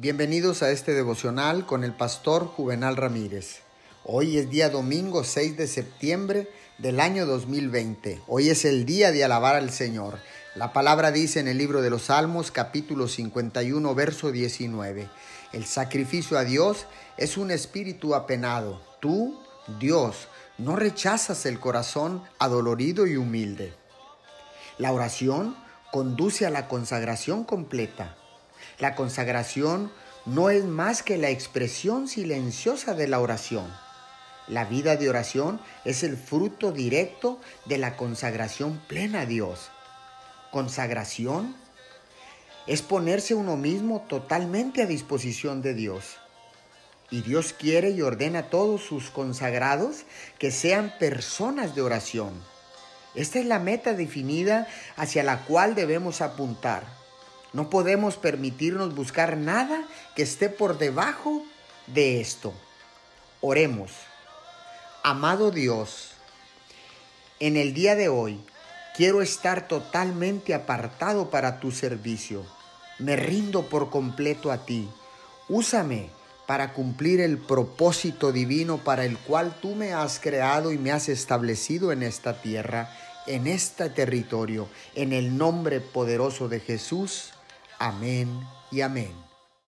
Bienvenidos a este devocional con el pastor Juvenal Ramírez. Hoy es día domingo 6 de septiembre del año 2020. Hoy es el día de alabar al Señor. La palabra dice en el libro de los Salmos capítulo 51 verso 19. El sacrificio a Dios es un espíritu apenado. Tú, Dios, no rechazas el corazón adolorido y humilde. La oración conduce a la consagración completa. La consagración no es más que la expresión silenciosa de la oración. La vida de oración es el fruto directo de la consagración plena a Dios. Consagración es ponerse uno mismo totalmente a disposición de Dios. Y Dios quiere y ordena a todos sus consagrados que sean personas de oración. Esta es la meta definida hacia la cual debemos apuntar. No podemos permitirnos buscar nada que esté por debajo de esto. Oremos. Amado Dios, en el día de hoy quiero estar totalmente apartado para tu servicio. Me rindo por completo a ti. Úsame para cumplir el propósito divino para el cual tú me has creado y me has establecido en esta tierra, en este territorio, en el nombre poderoso de Jesús. Amén y amén.